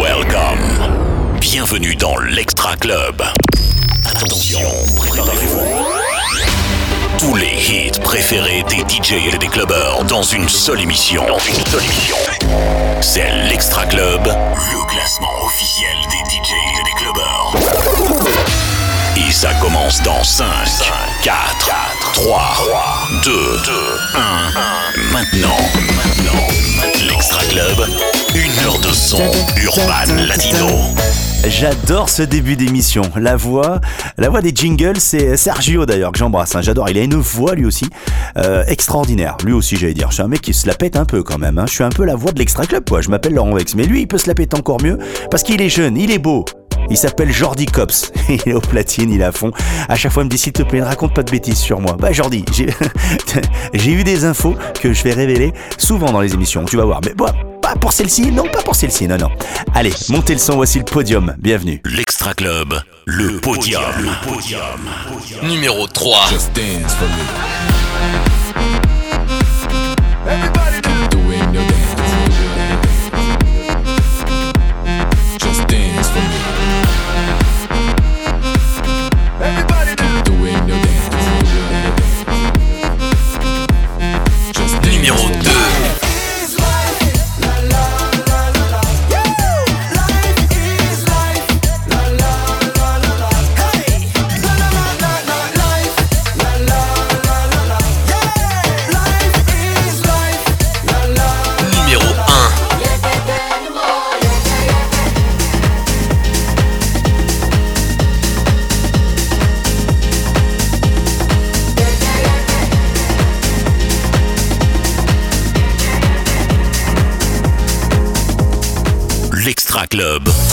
Welcome. Bienvenue dans l'Extra Club. Attention, préparez-vous. Tous les hits préférés des DJ et des clubbers dans une seule émission. Dans une seule émission. C'est l'Extra Club, le classement officiel des ça commence dans 5, 4, 3, 2, 1. Maintenant, maintenant, l'Extra Club, une heure de son urban latino. J'adore ce début d'émission. La voix, la voix des jingles, c'est Sergio d'ailleurs que j'embrasse. hein. J'adore. Il a une voix lui aussi euh, extraordinaire. Lui aussi, j'allais dire. Je suis un mec qui se la pète un peu quand même. hein. Je suis un peu la voix de l'extra club, quoi. Je m'appelle Laurent Vex, mais lui, il peut se la péter encore mieux parce qu'il est jeune, il est beau. Il s'appelle Jordi Cops. Il est au platine, il est à fond. À chaque fois, il me dit s'il te plaît, ne raconte pas de bêtises sur moi. Bah Jordi, j'ai eu des infos que je vais révéler souvent dans les émissions. Tu vas voir. Mais bon, pas pour celle-ci. Non, pas pour celle-ci. Non, non. Allez, montez le son. Voici le podium. Bienvenue. L'Extra Club, le podium. Le podium. Numéro 3. Just dance for me. Club.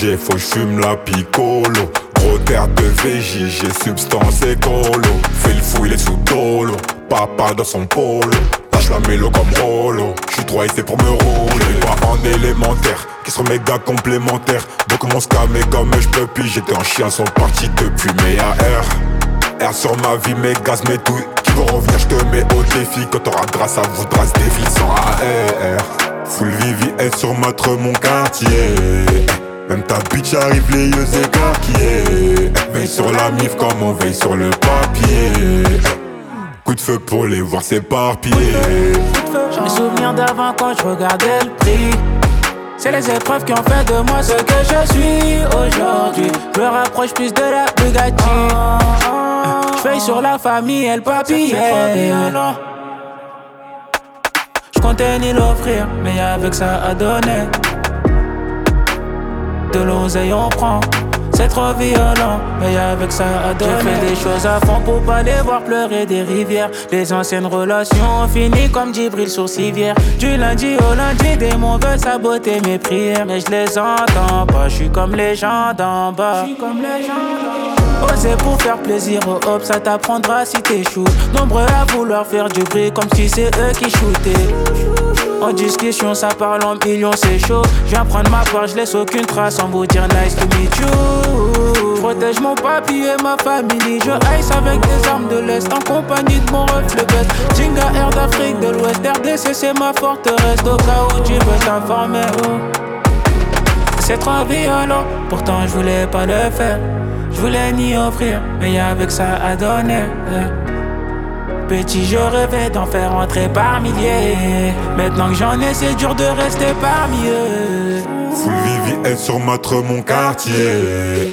VG, faut j'fume la picolo Gros terre de VJ, j'ai substance écolo Fais le fou, il est sous dolo. Papa dans son polo. Lâche la mélo comme Rolo. J'suis trop c'est pour me rouler. Pas en élémentaire, qui sont méga complémentaires Donc mon scamé comme je peux puis J'étais en chien, sont partis depuis mes AR R. Sur ma vie, mes gaz, mes douilles. Qui vont revenir, j'te mets au défi. Quand t'auras grâce à vous, trace des vies sans AR Full Vivi est sur notre mon quartier Même ta bitch arrive les yeux écarquillés Veille sur la mif comme on veille sur le papier Coup de feu pour les voir s'éparpiller J'ai mes souvenirs d'avant quand je regardais le prix. C'est les épreuves qui ont fait de moi ce que je suis aujourd'hui. Je me rapproche plus de la Bugatti. Je veille sur la famille et le papier. Je comptais ni l'offrir, mais avec ça à donner. De l'oseille on prend. C'est trop violent, mais avec ça à donner. J'ai fait des choses à fond pour pas les voir pleurer des rivières. Les anciennes relations ont fini comme Djibril sur civière. Du lundi au lundi, des mots veulent saboter mes prières. Mais je les entends pas, je suis comme les gens d'en bas. comme les gens. Oser pour faire plaisir aux hop, ça t'apprendra si t'échoues. Nombreux à vouloir faire du bruit comme si c'est eux qui shootaient. En discussion, ça parle en millions, c'est chaud. Je viens prendre ma part, je laisse aucune trace en vous dire nice to meet you. Protège mon papy et ma famille. Je ice avec des armes de l'Est en compagnie de mon reflet best. Jinga Air d'Afrique de l'Ouest, RDC c'est ma forteresse. Au cas où tu veux t'informer. oh. C'est trop violent, pourtant je voulais pas le faire. Je voulais ni offrir, mais avec ça à donner. eh. Petit, je rêvais d'en faire entrer par milliers. Maintenant que j'en ai, c'est dur de rester parmi eux. Full Vivi sur notre mon quartier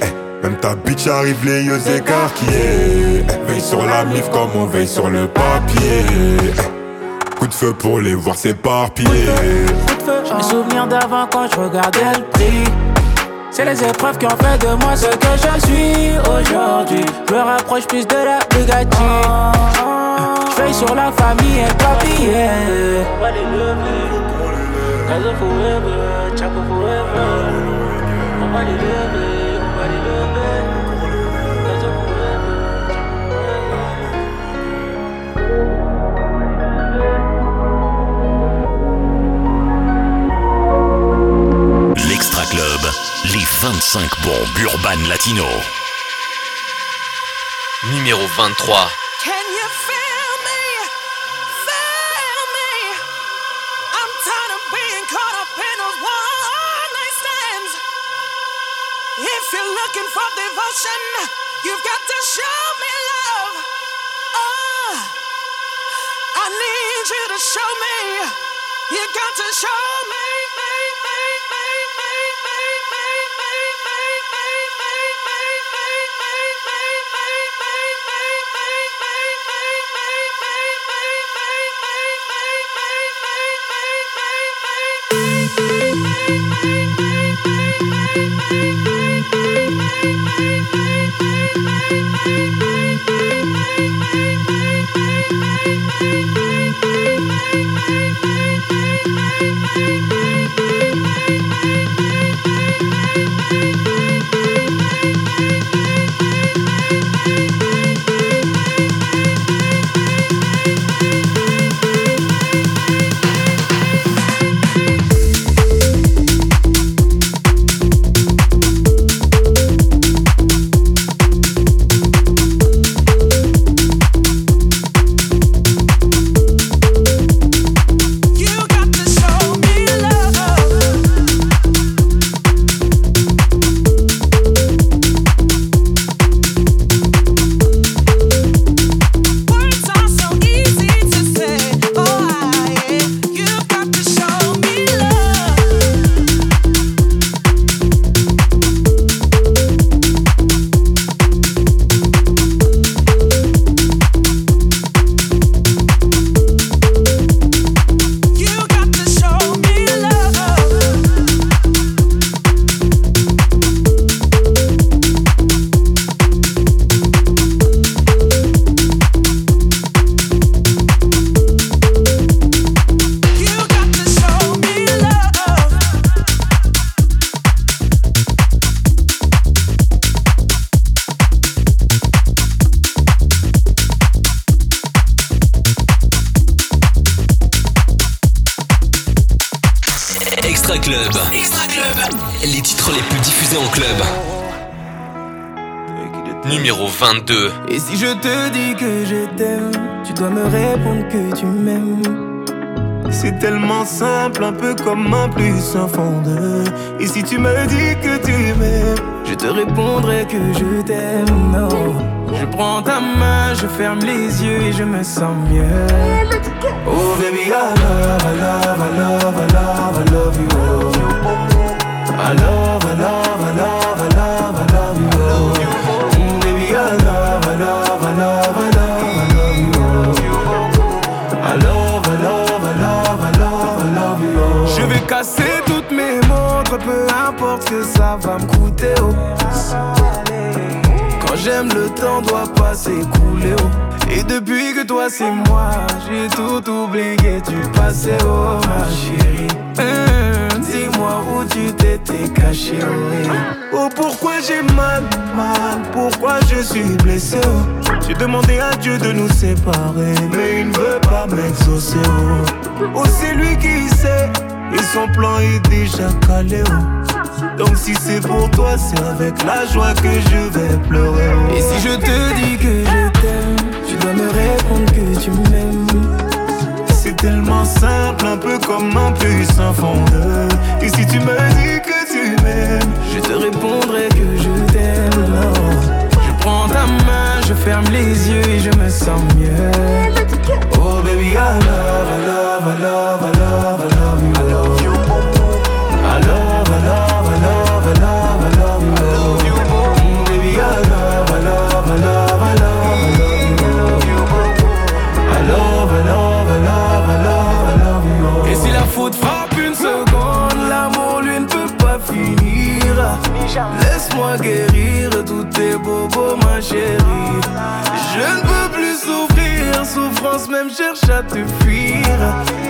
Eh, Même ta bitch arrive les yeux écarquillés Eh, Veille sur la mif comme on veille sur le papier Eh, Coup de feu pour les voir s'éparpiller J'ai mes souvenirs d'avant quand je regardais le prix. C'est les épreuves qui ont fait de moi ce que je suis aujourd'hui. Je me rapproche plus de la Bugatti. Veille sur la famille et le papier. On va les lever. Casa forever, Chaco forever. On va les lever, on va les lever. Casa forever, Chaco forever. L'Extra Club, les 25 bombes urbaines latino. Numéro 23. Simple, un peu comme un plus un fond. Et si tu me dis que tu m'aimes, Je te répondrai que je t'aime. Je prends ta main, je ferme les yeux et je me sens mieux. oh baby, I love. I love, I love, peu importe que ça va me coûter. oh. Quand j'aime, le temps doit pas s'écouler. oh. Et depuis que toi c'est moi, j'ai tout oublié du passé, oh ma chérie. Hum, Dis-moi où tu t'étais caché, oh. Oh pourquoi j'ai mal, mal, pourquoi je suis blessé oh. J'ai demandé à Dieu de nous séparer Mais il ne veut pas m'exaucer oh. Oh c'est lui qui sait Et son plan est déjà calé oh. Donc si c'est pour toi c'est avec la joie que je vais pleurer oh. Et si je te dis que je t'aime, tu dois me répondre que tu m'aimes. C'est tellement simple, un peu comme un plus un fond de Et si tu me dis que tu m'aimes Je te répondrai que je t'aime. non. Je prends ta main, je ferme les yeux et je me sens mieux. Oh baby, I love, I love, I love, I love, I love Laisse-moi guérir tous tes ma chérie. Je ne peux plus souffrir, souffrance même cherche à te fuir.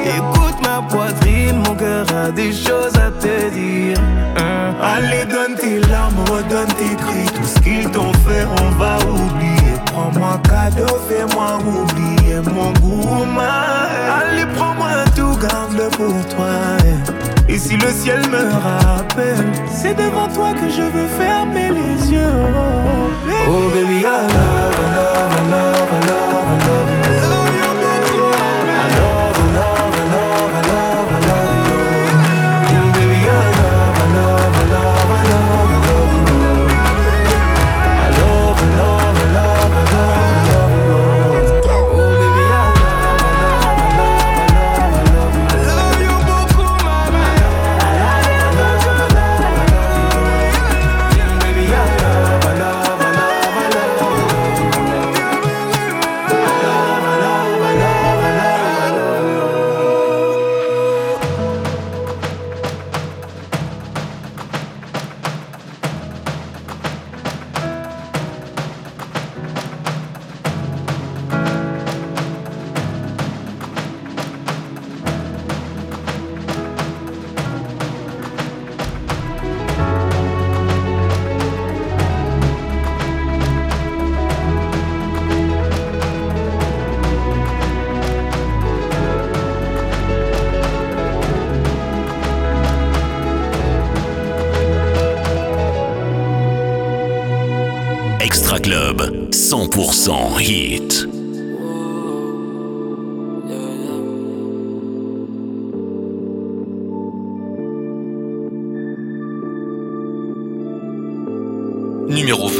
Écoute ma poitrine, mon cœur a des choses à te dire. Hein? Allez, donne tes larmes, redonne tes cris. Tout ce qu'ils t'ont fait, on va oublier. Prends-moi cadeau, fais-moi oublier mon goût. ma- Allez, prends-moi tout, garde-le pour toi. Et si le ciel me rappelle, c'est devant toi que je veux fermer les yeux. Oh baby, I love. I love,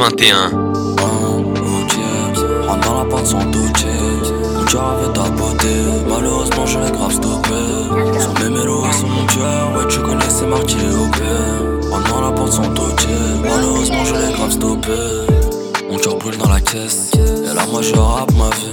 Numéro 21. Rentre dans la porte sans toucher. Mon cœur avait ta beauté Malheureusement je l'ai grave stoppé. Sont mes mélos sont mon tueur Ouais tu connais c'est marqué OP Rentre dans la porte sans toucher. Malheureusement je l'ai grave stoppé. Mon cœur brûle dans la caisse. Et là moi je rappe ma vie.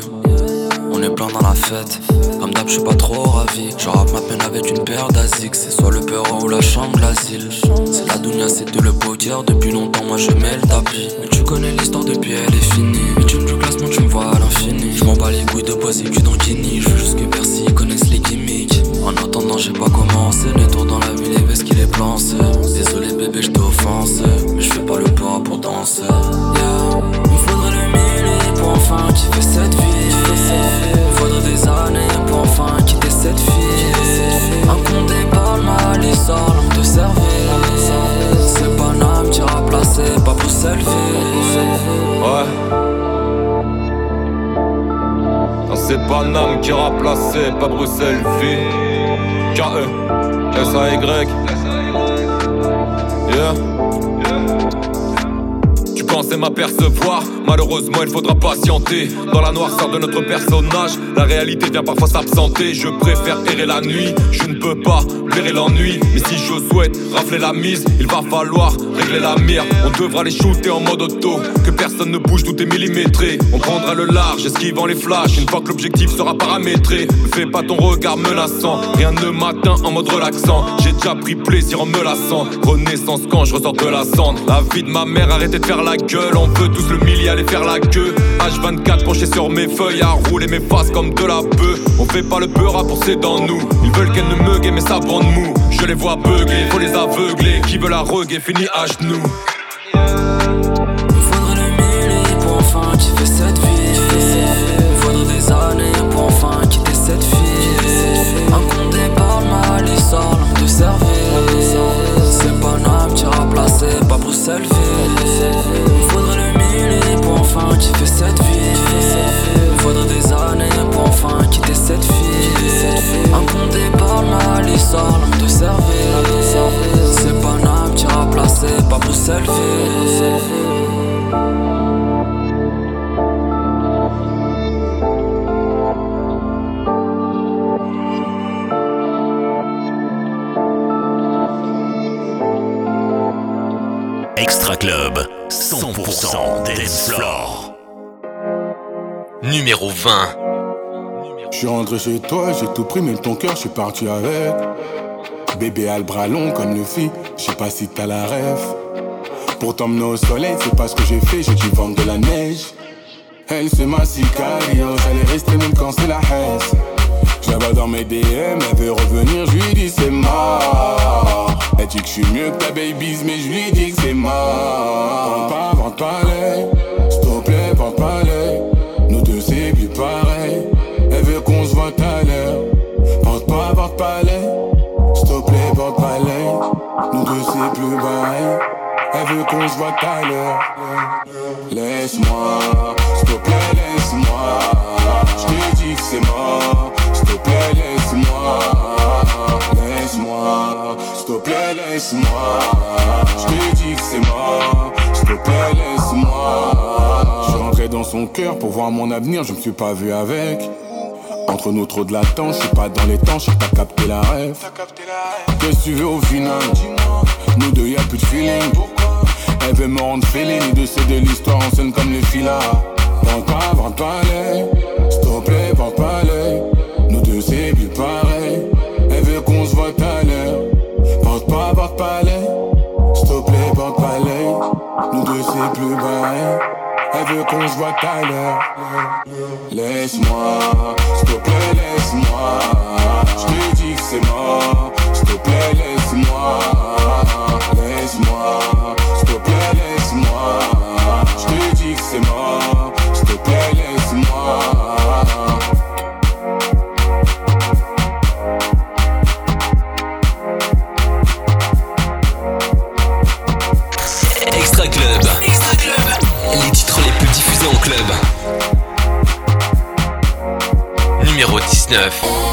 On est plein dans la fête, comme d'hab je suis pas trop ravi. Je rappe ma peine avec une paire d'asics C'est soit le perron ou la chambre l'asile. C'est la dounia, c'est de le dire. Depuis longtemps moi je mets le tapis Mais tu connais l'histoire depuis elle est finie. Mais tu me du classement tu me vois à l'infini. Je m'en bats les couilles de poser du dans Guinée Je veux juste que Bercy connaisse les gimmicks. En attendant j'ai pas commencé Les tours dans la ville et vest qu'il est plancé Désolé bébé je t'ai offensé Mais je fais pas le pas pour danser. Yeah. Il faudrait le millier pour enfin kiffer cette vie pas pour selfie. Ouais. Non, c'est Paname qui placer, pas Bruxelles vie. K-E, S-A-Y. Yeah. M'apercevoir Malheureusement, il faudra patienter. Dans la noirceur de notre personnage, la réalité vient parfois s'absenter. Je préfère errer la nuit, je ne peux pas blairer l'ennui. Mais si je souhaite rafler la mise, il va falloir régler la mire. On devra les shooter en mode auto, que personne ne bouge, tout est millimétré. On prendra le large, esquivant les flashs, une fois que l'objectif sera paramétré. Ne fais pas ton regard menaçant, rien ne m'atteint en mode relaxant. J'ai déjà pris plaisir en me lassant. Renaissance quand je ressors de la cendre. La vie de ma mère, arrêtez de faire la gueule, on veut tous le milliard aller faire la queue. H24 penché sur mes feuilles à rouler mes faces comme de la bœuf. On fait pas le beurre à pousser dans nous. Ils veulent qu'elle ne me mais ça bande mou. Je les vois beugler, faut les aveugler. Qui veut la reguer finit à genoux. 20. Je suis rentré chez toi, j'ai tout pris, mais ton cœur, je suis parti avec. Bébé a le bras long comme le fit, je sais pas si t'as la rêve. Pour t'emmener au soleil, c'est pas ce que j'ai fait, j'ai dû vendre de la neige. Elle, c'est ma sicario, est restée même quand c'est la haine. Vois dans mes DM, elle veut revenir, je lui dis c'est mort. Elle dit que je suis mieux que ta babies, mais je lui dis que c'est mort. Vente pas, vente pas l'œil, s'il te plaît, vente pas pareil. Elle veut qu'on se voit à l'heure. Vente pas, vente pas l'œil, s'il te plaît, vente pas l'œil. Nous deux, c'est plus pareil. Elle veut qu'on se voit à l'heure. Laisse-moi, s'il te plaît, laisse-moi. Je te dis que c'est mort. S'il te plaît, laisse-moi. Laisse-moi, s'il te plaît, laisse-moi. Je te dis que c'est mort. S'il te plaît, laisse-moi. Dans son cœur pour voir mon avenir, je me suis pas vu avec. Entre nous trop de latence, je suis pas dans les temps, je pas capté la rêve. Qu'est-ce que tu veux au final Nous deux y'a plus de feeling. Elle veut me rendre fêlé, les deux c'est de l'histoire en scène comme les filas. Vente pas, vente pas l'œil, s'il te plaît, vente pas l'œil. Nous deux c'est plus pareil. Elle veut qu'on se voit à l'heure. Vente pas, vente pas l'œil, s'il te plaît, vente pas l'œil. Nous deux c'est plus pareil. Elle veut qu'on se voit tout à l'heure. Laisse-moi, s'il te plaît, laisse-moi. Je te dis que c'est mort. S'il te plaît, laisse-moi. Laisse-moi, s'il te plaît, laisse-moi. Je te dis que c'est mort. 2019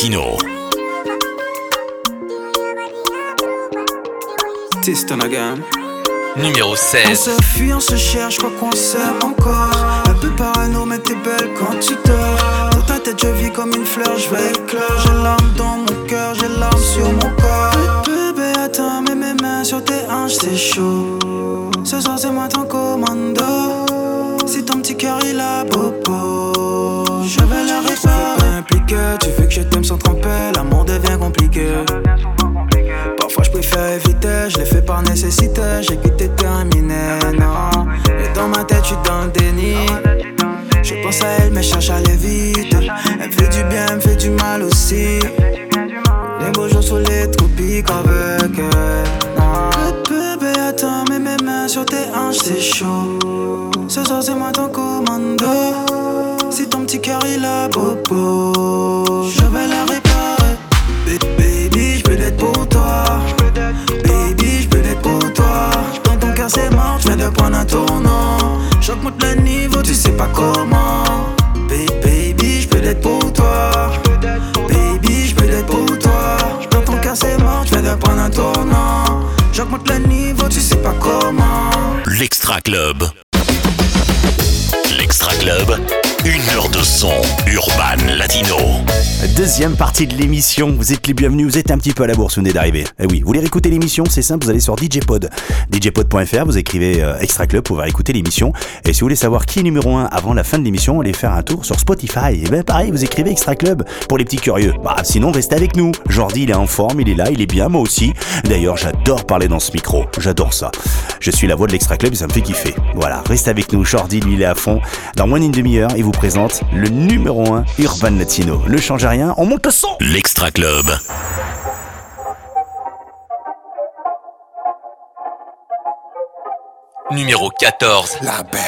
urban latino. Test on a gamme. Numéro On 16. se fuit, on se cherche, crois qu'on s'aime encore. Un peu parano, mais t'es belle quand tu dors. Dans ta tête, je vis comme une fleur, je vais éclore. J'ai l'arme dans mon cœur, j'ai l'arme sur mon corps. Bébé, attends, mets mes mains sur tes hanches, c'est chaud. Ce soir, c'est moi ton commando. Si ton petit cœur il a popo, je vais le réparer. impliqué, tu Parfois je préfère éviter, je l'ai fait par nécessité, j'ai quitté terminé, non. Et dans ma tête, je suis dans le déni. Je pense à elle, mais cherche à aller vite. Elle me fait du bien, elle me fait du mal aussi. Les beaux jours sous les tropiques avec elle. non. Bébé, attends, mets mes mains sur tes hanches, c'est chaud. Ce soir, c'est moi ton commando. Si ton petit cœur il a popo, je vais la réparer. Prendre un le niveau, tu sais pas comment. Ba- Baby, je peux l'être pour toi. Baby, je peux l'être pour toi. Dans ton cœur, c'est mort, je viens de prendre un tournant. J'augmente le niveau, tu sais pas comment. L'Extra Club. L'Extra Club, une heure de son urban latino. Deuxième partie de l'émission, vous êtes les bienvenus, vous êtes un petit peu à la bourse, vous venez d'arriver. Eh oui, vous voulez réécouter l'émission, c'est simple, vous allez sur DJpod, djpod.fr, vous écrivez euh, Extra Club pour réécouter l'émission. Et si vous voulez savoir qui est numéro 1 avant la fin de l'émission, allez faire un tour sur Spotify. Et ben pareil, vous écrivez Extra Club pour les petits curieux. Bah sinon, restez avec nous. Jordi, il est en forme, il est là, il est bien, moi aussi. D'ailleurs, j'adore parler dans ce micro, j'adore ça. Je suis la voix de l'Extra Club et ça me fait kiffer. Voilà, restez avec nous, Jordi, lui, il est à fond. Dans moins d'une demi-heure, il vous présente le numéro 1 Urban Latino. Ne changez rien, on monte le son L'Extra Club. Numéro 14. La belle,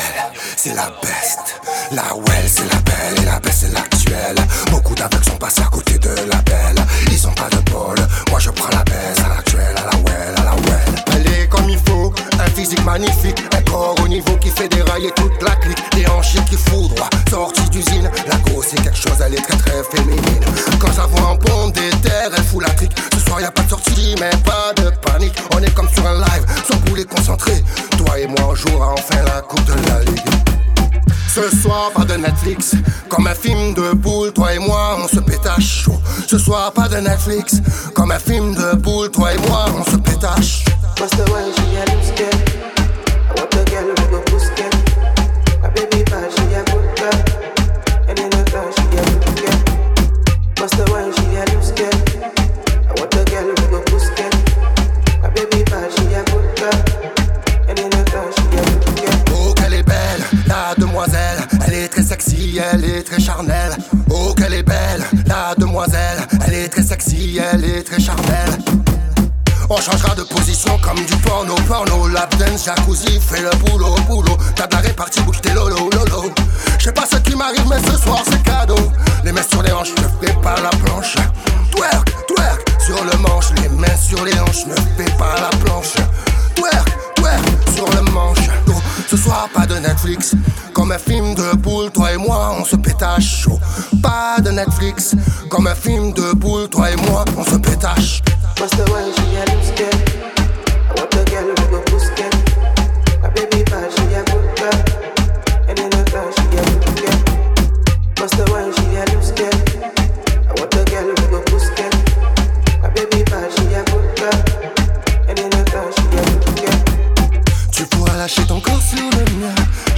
c'est la best. La well, c'est la belle. Et la best, c'est l'actuelle. Beaucoup d'aveugles sont passés à côté de la belle. Ils ont pas de bol. Moi, je prends la best. À l'actuelle, Un physique magnifique. Un corps au niveau qui fait dérailler toute la clique. Des hanches qui foudroient. Sortie d'usine. La grosse, c'est quelque chose. Elle est très, très féminine. Quand ça voit en des terres, elle fout la trique. Ce soir, y a pas de sortie, mais pas de panique. On est comme sur un live. Sans bouler concentré. Toi et moi, on jouera enfin la coupe de la ligue. Ce soir, pas de Netflix. Comme un film de boule, toi et moi, on se pétache chaud. Ce soir, pas de Netflix. Comme un film de boule, toi et moi, on se pétache. Elle est très charnelle. Oh, qu'elle est belle, la demoiselle. Elle est très sexy, elle est très charnelle. On changera de position comme du porno, porno, lap dance, jacuzzi, fais le boulot, boulot. T'as de la répartie, bouge lolo, lolo. Je sais pas ce qui m'arrive, mais ce soir c'est cadeau. Les mains sur les hanches, ne fais pas la planche. Twerk, twerk, sur le manche, les mains sur les hanches, ne fais pas la planche. Twerk, twerk, sur le manche. Oh, ce soir, pas de Netflix. Comme un film de boule, toi et moi, on se pétache chaud. Pas de Netflix. Comme un film de boule, toi et moi, on se pétache.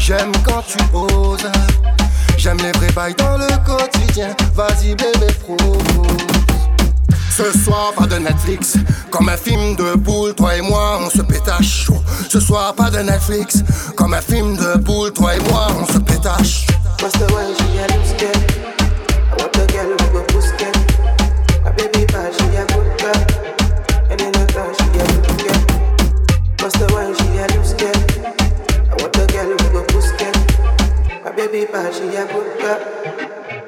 J'aime quand tu oses. J'aime les vrais bails dans le quotidien. Vas-y, bébé, propose. Ce soir, pas de Netflix. Comme un film de boule, toi et moi, on se pétache. Ce soir, pas de Netflix. Comme un film de boule, toi et moi, on se pétache. Bad, she a good girl.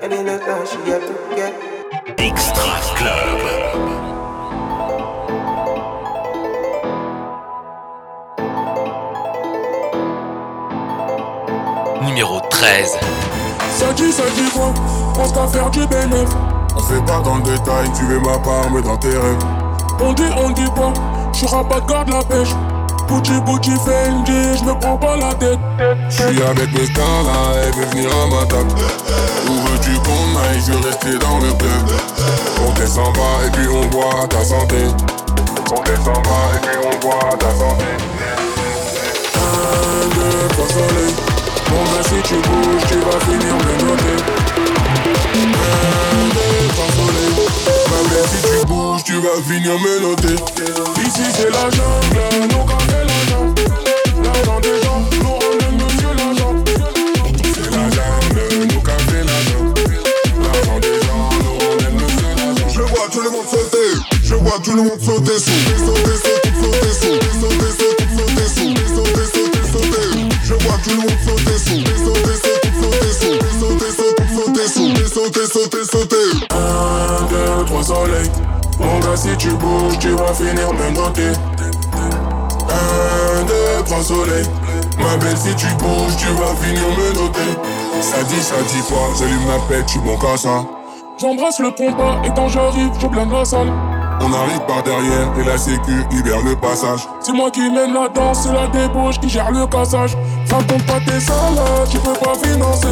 And in the car, she a good girl. Extra Club. Numéro 13. Ça dit, ça dit quoi? Pense qu'à faire du bénéf. On fait pas dans le détail, tu veux ma part, mais dans tes rêves. On dit, on dit pas, je rabat de garde la pêche. Gucci, Gucci, Fendi, je me prends pas la tête. Je suis avec mes stars là, elle veut venir à ma table. Où veux-tu qu'on aille, je veux rester dans le club. On descend bas et puis on boit ta santé. On descend bas et puis on boit ta santé. Un, deux, trois soleil. Bon ben si tu bouges, tu vas finir me noter. Un, deux, trois soleil. Même si tu bouges, tu vas finir me noter. Ici c'est la jungle, nous L'argent des gens, nous ramène monsieur l'agent. C'est la jungle, nous qu'a fait la jungle. L'argent des gens, nous ramène monsieur l'agent. Je vois tout le monde sauter, je vois tout le monde sauter sous. Sauter, sauter, sauter sous. Sauter, sauter, sauter sous. Sauter, sauter, sauter. Je vois tout le monde sauter sous. Sauter, sauter, sauter sous. Sauter, sauter, sauter sous. Sauter, sauter, sauter. Un, deux, trois soleils. Mon gars, si tu bouges, tu vas finir me noter. Un, deux, trois soleils. Ma belle, si tu bouges, tu vas finir me noter. Ça dit, ça dit quoi? J'allume ma pète, tu bon qu'à ça. J'embrasse le compas et quand j'arrive, je blinde la salle. On arrive par derrière et la sécu libère le passage. C'est moi qui mène la danse, c'est la débauche qui gère le cassage. Raconte pas tes salades, tu peux pas financer.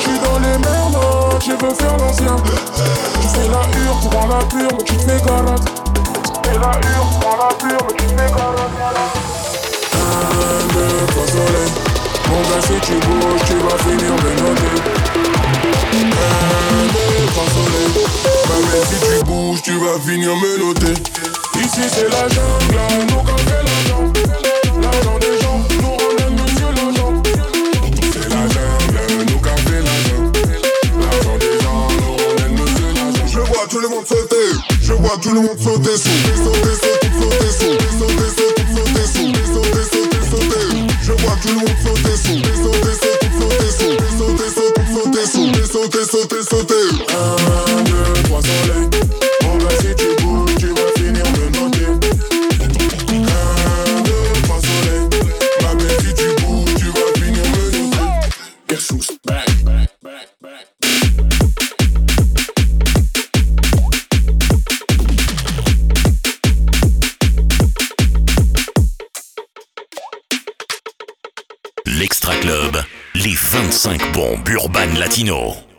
J'suis dans les merdes, je veux faire l'ancien. Tu fais la hure, tu prends la pure, mais tu te fais galade. Fais la si tu bouges, tu vas finir si tu bouges, tu vas finir. Ici c'est la jungle, nous la. L'argent des gens, nous ramène monsieur l'agent. C'est la nous la. L'argent des gens, nous ramène monsieur l'agent. Je vois tout le monde sauter, je vois tout le monde sauter. Sauter, sauter, sauter. Sauter, sauter, sauter sous. Sauter, sauter, sauter. Je vois tout le monde sauter. Sauter, sauter, sauter Daniel.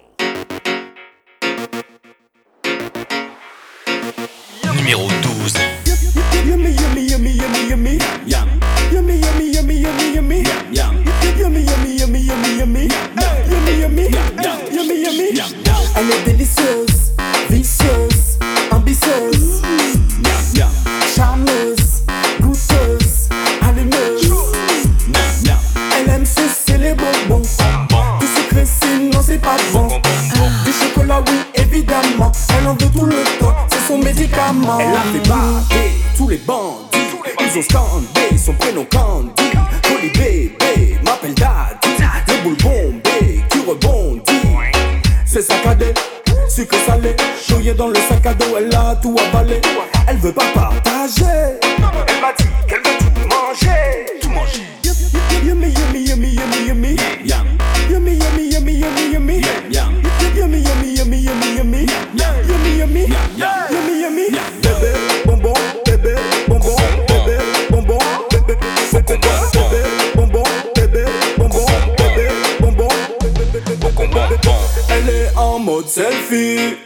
Mode selfie.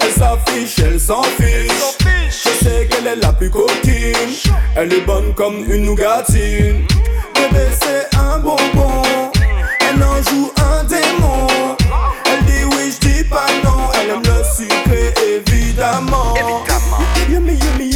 Elle s'affiche, elle s'en fiche. Je sais qu'elle est la plus coquine. Elle est bonne comme une nougatine. Bébé, c'est un bonbon. Elle en joue un démon. Elle dit oui, je dis pas non. Elle aime le sucré, évidemment. Yummy, yummy,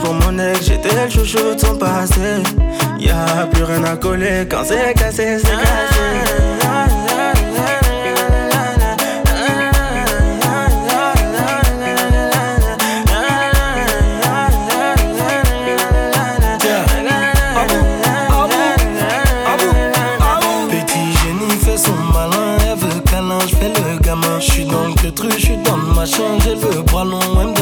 pour mon ex, j'étais le chouchou de son passé. Y'a plus rien à coller quand c'est cassé, c'est Petit génie fait son malin, elle veut câlin, je fais le gamin. Je suis dans le truc, je suis dans le machin, j'ai le bras me donne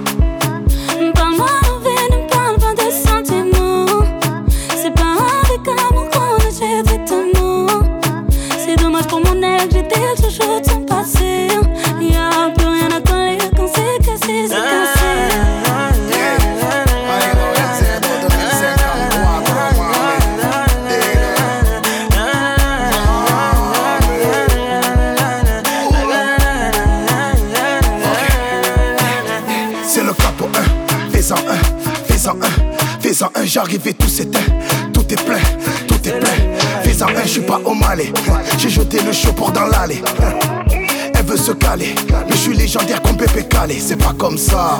Et tout s'éteint, tout est plein, tout est plein. Fais-en un, je suis pas au malais, j'ai jeté le chaud pour dans l'allée. Elle veut se caler, mais je suis légendaire comme Pépé Calé, c'est pas comme ça.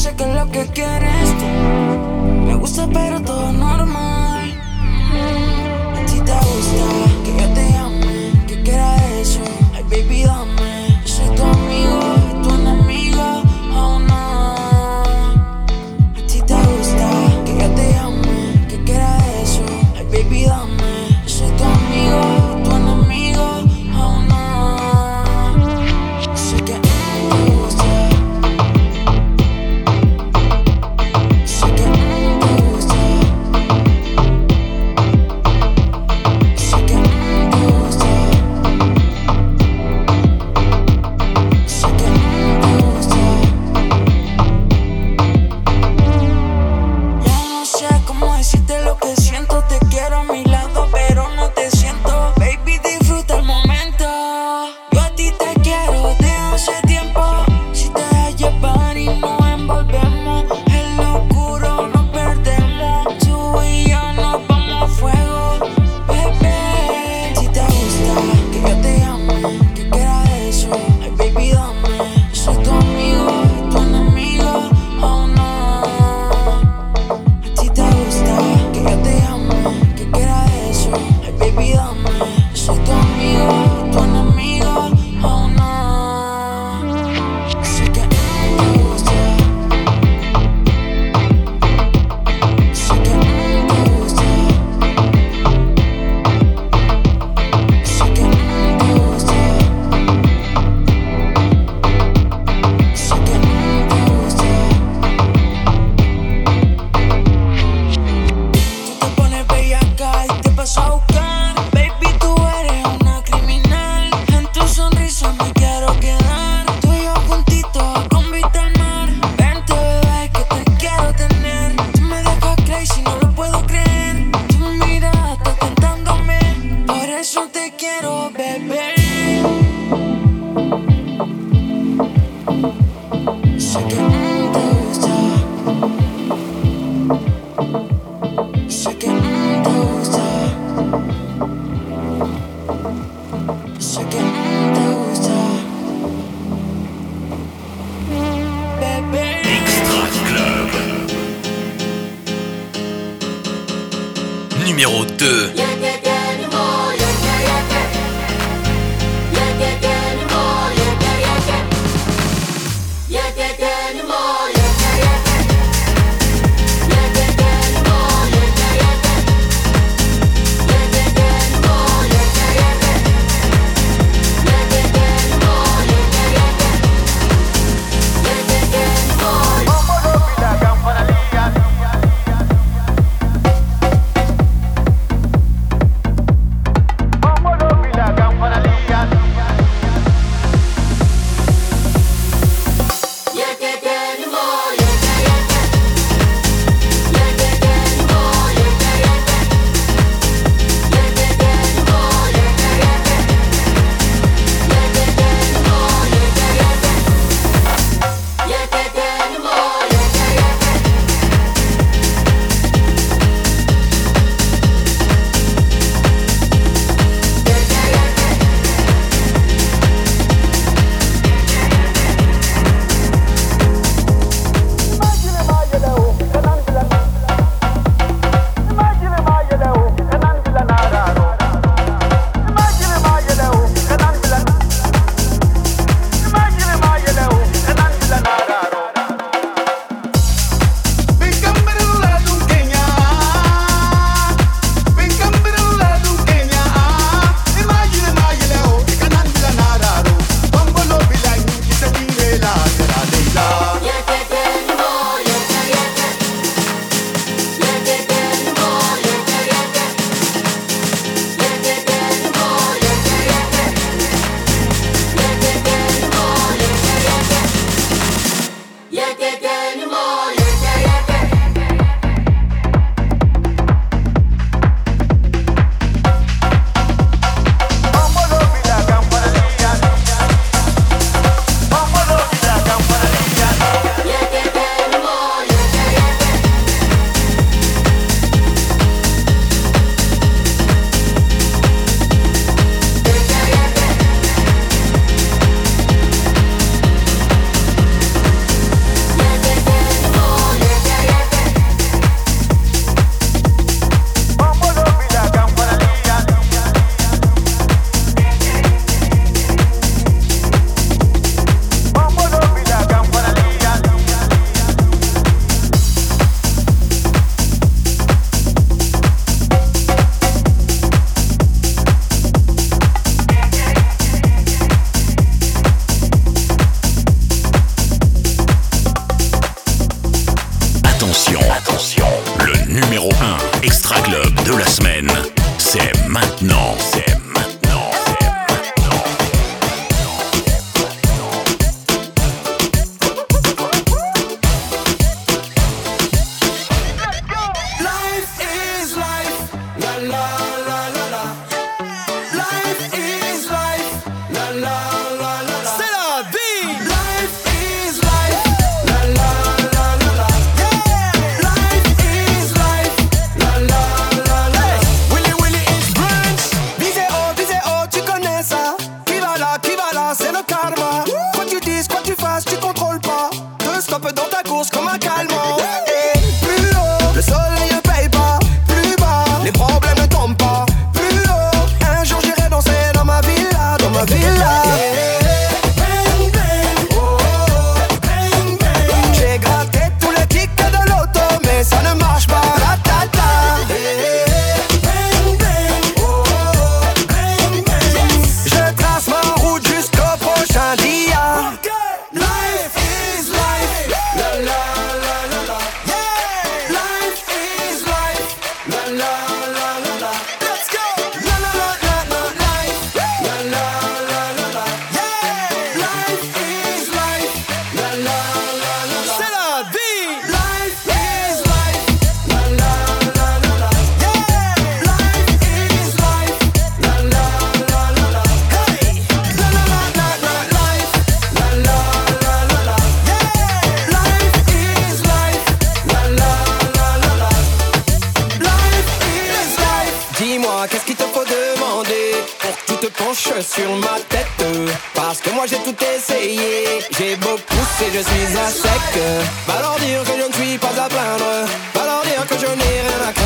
sé que es lo que quieres tú. Me gusta, pero todo normal. A ti te gusta que yo te llame, que quiera eso. Ay, baby, dame. Yo soy tu amigo tu enemigo. Oh no. A ti te gusta que yo te llame, que quiera eso. Ay, baby, dame. baby, I'm sur ma tête Parce que moi j'ai tout essayé J'ai beau pousser, je suis à sec Va leur dire que je ne suis pas à plaindre Va leur dire que je n'ai rien à craindre.